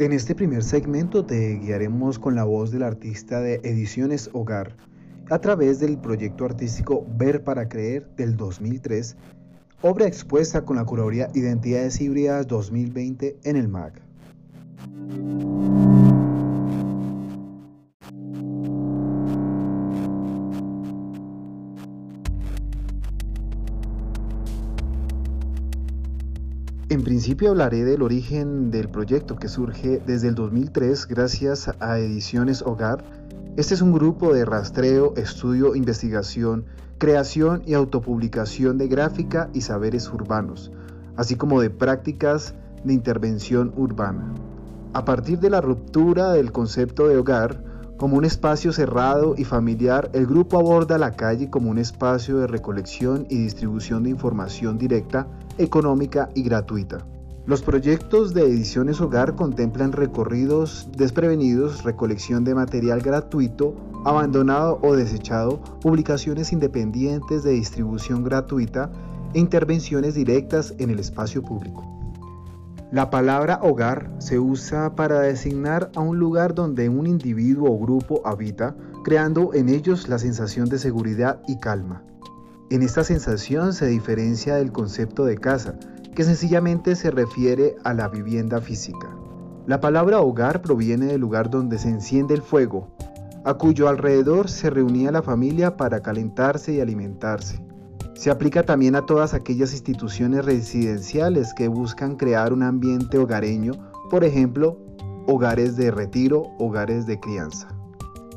En este primer segmento te guiaremos con la voz del artista de Ediciones Hogar a través del proyecto artístico Ver para Creer del 2003, obra expuesta con la curaduría Identidades Híbridas 2020 en el MAC. En principio hablaré del origen del proyecto que surge desde el 2003 gracias a Ediciones Hogar. Este es un grupo de rastreo, estudio, investigación, creación y autopublicación de gráfica y saberes urbanos, así como de prácticas de intervención urbana. A partir de la ruptura del concepto de hogar, como un espacio cerrado y familiar, el grupo aborda la calle como un espacio de recolección y distribución de información directa económica y gratuita. Los proyectos de Ediciones Hogar contemplan recorridos desprevenidos, recolección de material gratuito, abandonado o desechado, publicaciones independientes de distribución gratuita e intervenciones directas en el espacio público. La palabra hogar se usa para designar a un lugar donde un individuo o grupo habita, creando en ellos la sensación de seguridad y calma. En esta sensación se diferencia del concepto de casa, que sencillamente se refiere a la vivienda física. La palabra hogar proviene del lugar donde se enciende el fuego, a cuyo alrededor se reunía la familia para calentarse y alimentarse. Se aplica también a todas aquellas instituciones residenciales que buscan crear un ambiente hogareño, por ejemplo, hogares de retiro, hogares de crianza.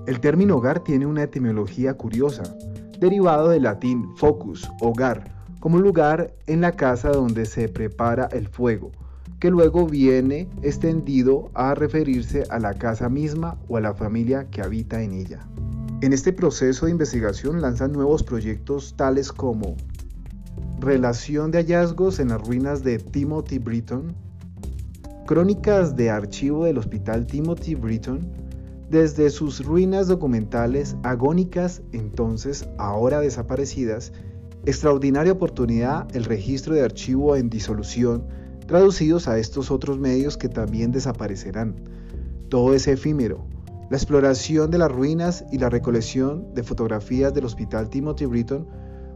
El término hogar tiene una etimología curiosa derivado del latín focus, hogar, como lugar en la casa donde se prepara el fuego, que luego viene extendido a referirse a la casa misma o a la familia que habita en ella. En este proceso de investigación lanzan nuevos proyectos tales como Relación de hallazgos en las ruinas de Timothy Britton, Crónicas de archivo del Hospital Timothy Britton, desde sus ruinas documentales agónicas, entonces ahora desaparecidas, extraordinaria oportunidad el registro de archivo en disolución, traducidos a estos otros medios que también desaparecerán. Todo es efímero. La exploración de las ruinas y la recolección de fotografías del Hospital Timothy Britton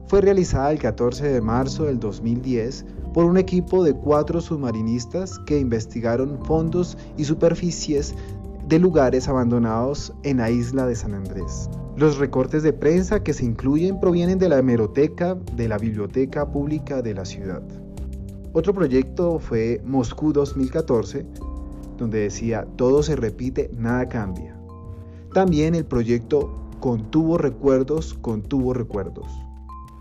fue realizada el 14 de marzo del 2010 por un equipo de cuatro submarinistas que investigaron fondos y superficies de lugares abandonados en la isla de San Andrés. Los recortes de prensa que se incluyen provienen de la hemeroteca de la Biblioteca Pública de la ciudad. Otro proyecto fue Moscú 2014, donde decía todo se repite, nada cambia. También el proyecto Contuvo recuerdos, contuvo recuerdos.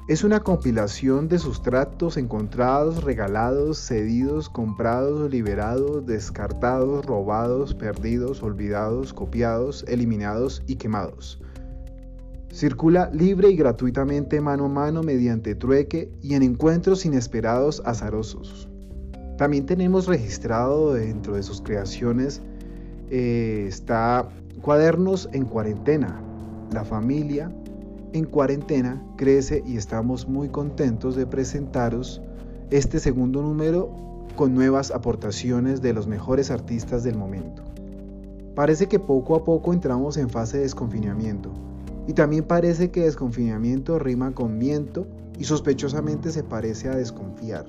Es una compilación de sustratos encontrados, regalados, cedidos, comprados, liberados, descartados, robados, perdidos, olvidados, copiados, eliminados y quemados. Circula libre y gratuitamente mano a mano mediante trueque y en encuentros inesperados azarosos. También tenemos registrado dentro de sus creaciones eh, está Cuadernos en cuarentena, La familia, en cuarentena crece y estamos muy contentos de presentaros este segundo número con nuevas aportaciones de los mejores artistas del momento. Parece que poco a poco entramos en fase de desconfinamiento y también parece que desconfinamiento rima con miento y sospechosamente se parece a desconfiar.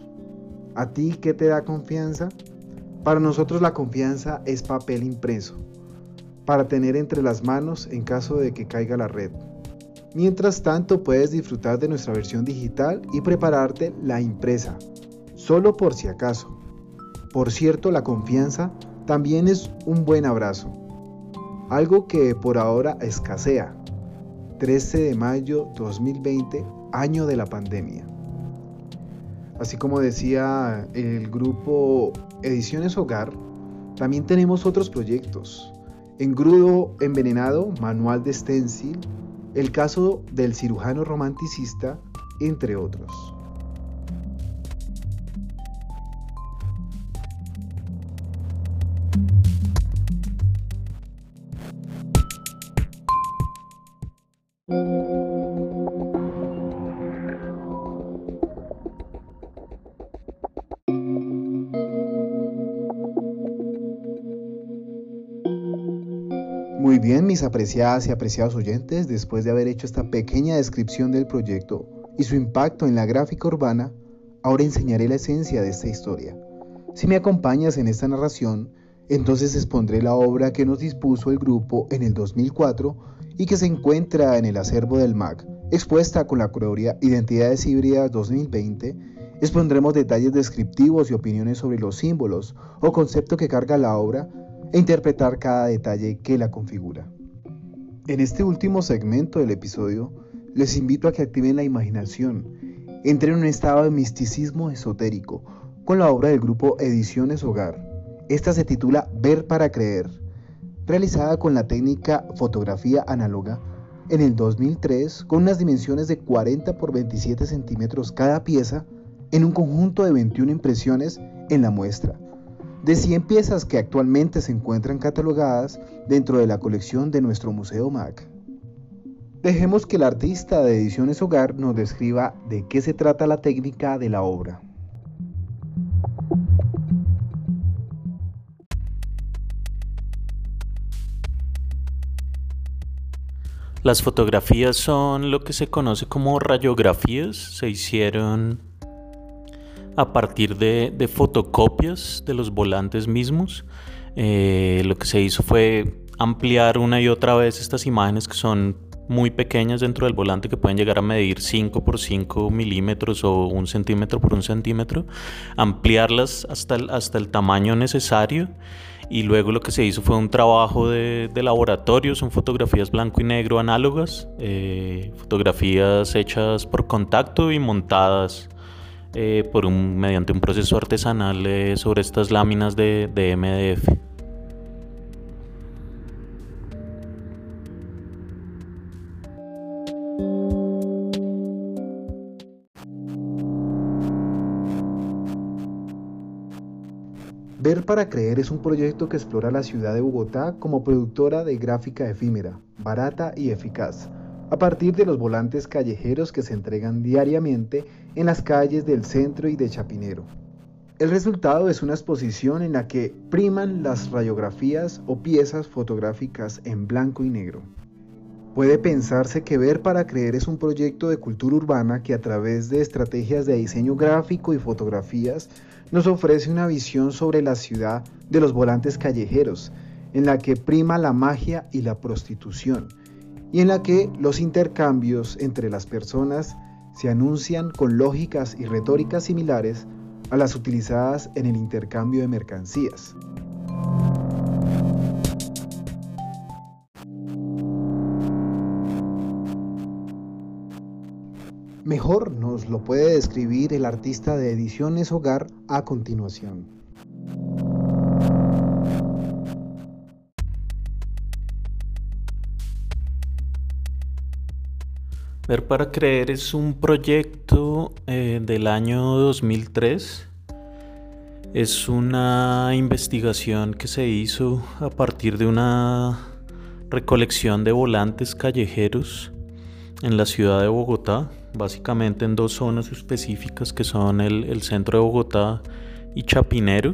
¿A ti qué te da confianza? Para nosotros la confianza es papel impreso, para tener entre las manos en caso de que caiga la red. Mientras tanto puedes disfrutar de nuestra versión digital y prepararte la impresa, solo por si acaso. Por cierto, la confianza también es un buen abrazo, algo que por ahora escasea. 13 de mayo 2020, año de la pandemia. Así como decía el grupo Ediciones Hogar, también tenemos otros proyectos. Engrudo envenenado, manual de stencil, el caso del cirujano romanticista, entre otros. Muy bien, mis apreciadas y apreciados oyentes, después de haber hecho esta pequeña descripción del proyecto y su impacto en la gráfica urbana, ahora enseñaré la esencia de esta historia. Si me acompañas en esta narración, entonces expondré la obra que nos dispuso el grupo en el 2004 y que se encuentra en el acervo del MAC, expuesta con la curaduría Identidades Híbridas 2020. Expondremos detalles descriptivos y opiniones sobre los símbolos o concepto que carga la obra e interpretar cada detalle que la configura. En este último segmento del episodio, les invito a que activen la imaginación, entren en un estado de misticismo esotérico con la obra del grupo Ediciones Hogar. Esta se titula Ver para Creer, realizada con la técnica fotografía análoga en el 2003 con unas dimensiones de 40 por 27 centímetros cada pieza en un conjunto de 21 impresiones en la muestra de 100 piezas que actualmente se encuentran catalogadas dentro de la colección de nuestro Museo MAC. Dejemos que el artista de Ediciones Hogar nos describa de qué se trata la técnica de la obra. Las fotografías son lo que se conoce como rayografías. Se hicieron a partir de, fotocopias de los volantes mismos. Eh, lo que se hizo fue ampliar una y otra vez estas imágenes que son muy pequeñas dentro del volante que pueden llegar a medir 5 por 5 milímetros o un centímetro por un centímetro, ampliarlas hasta el, hasta el tamaño necesario y luego lo que se hizo fue un trabajo de, laboratorio, son fotografías blanco y negro análogas, eh, fotografías hechas por contacto y montadas eh, por un, mediante un proceso artesanal eh, sobre estas láminas de, de MDF. Ver para Creer es un proyecto que explora la ciudad de Bogotá como productora de gráfica efímera, barata y eficaz a partir de los volantes callejeros que se entregan diariamente en las calles del centro y de Chapinero. El resultado es una exposición en la que priman las radiografías o piezas fotográficas en blanco y negro. Puede pensarse que Ver para Creer es un proyecto de cultura urbana que a través de estrategias de diseño gráfico y fotografías nos ofrece una visión sobre la ciudad de los volantes callejeros, en la que prima la magia y la prostitución, y en la que los intercambios entre las personas se anuncian con lógicas y retóricas similares a las utilizadas en el intercambio de mercancías. Mejor nos lo puede describir el artista de Ediciones Hogar a continuación. Ver para Creer es un proyecto eh, del año 2003. Es una investigación que se hizo a partir de una recolección de volantes callejeros en la ciudad de Bogotá, básicamente en dos zonas específicas que son el, centro de Bogotá y Chapinero.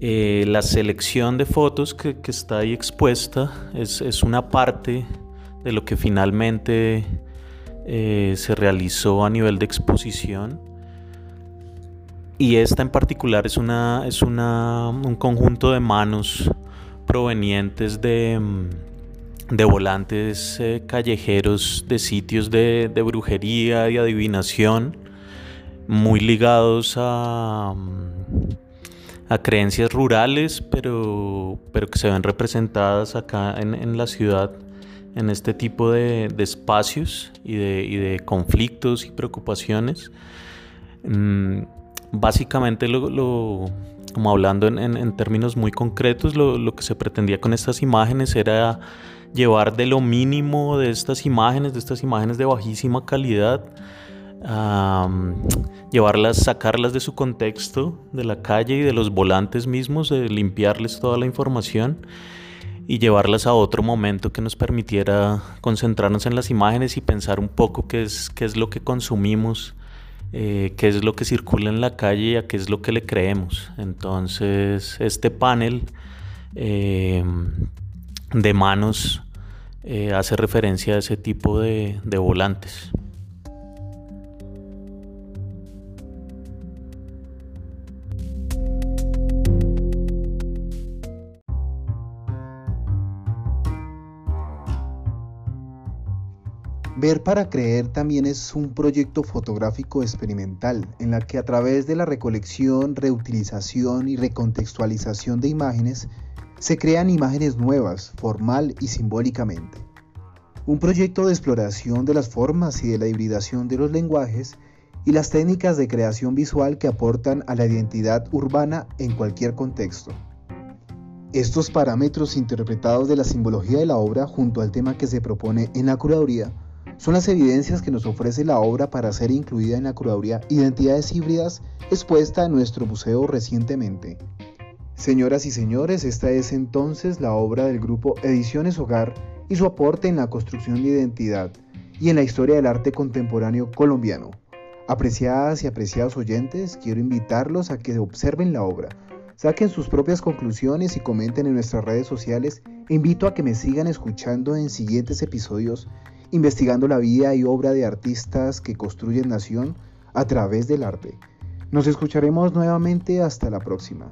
Eh, la selección de fotos que, está ahí expuesta es, es, una parte de lo que finalmente eh, se realizó a nivel de exposición. Y esta en particular es, una, es una, un conjunto de manos provenientes de, mm, de volantes eh, callejeros de sitios de, brujería y adivinación, muy ligados a, mm, a creencias rurales, pero, pero que se ven representadas acá en, la ciudad, en este tipo de, espacios y de, conflictos y preocupaciones. Mm, básicamente, lo, como hablando en, términos muy concretos, lo, que se pretendía con estas imágenes era llevar de lo mínimo de estas imágenes, de estas imágenes de bajísima calidad, llevarlas, sacarlas de su contexto, de la calle y de los volantes mismos, de limpiarles toda la información y llevarlas a otro momento que nos permitiera concentrarnos en las imágenes y pensar un poco qué es, qué es lo que consumimos, eh, qué es lo que circula en la calle y a qué es lo que le creemos. Entonces, este panel eh, de manos eh, hace referencia a ese tipo de volantes. Ver para creer también es un proyecto fotográfico experimental en la que a través de la recolección, reutilización y recontextualización de imágenes se crean imágenes nuevas, formal y simbólicamente. Un proyecto de exploración de las formas y de la hibridación de los lenguajes y las técnicas de creación visual que aportan a la identidad urbana en cualquier contexto. Estos parámetros interpretados de la simbología de la obra junto al tema que se propone en la curaduría son las evidencias que nos ofrece la obra para ser incluida en la curaduría Identidades Híbridas expuesta en nuestro museo recientemente. Señoras y señores, esta es entonces la obra del grupo Ediciones Hogar y su aporte en la construcción de identidad y en la historia del arte contemporáneo colombiano. Apreciadas y apreciados oyentes, quiero invitarlos a que observen la obra, saquen sus propias conclusiones y comenten en nuestras redes sociales. Invito a que me sigan escuchando en siguientes episodios investigando la vida y obra de artistas que construyen nación a través del arte. Nos escucharemos nuevamente hasta la próxima.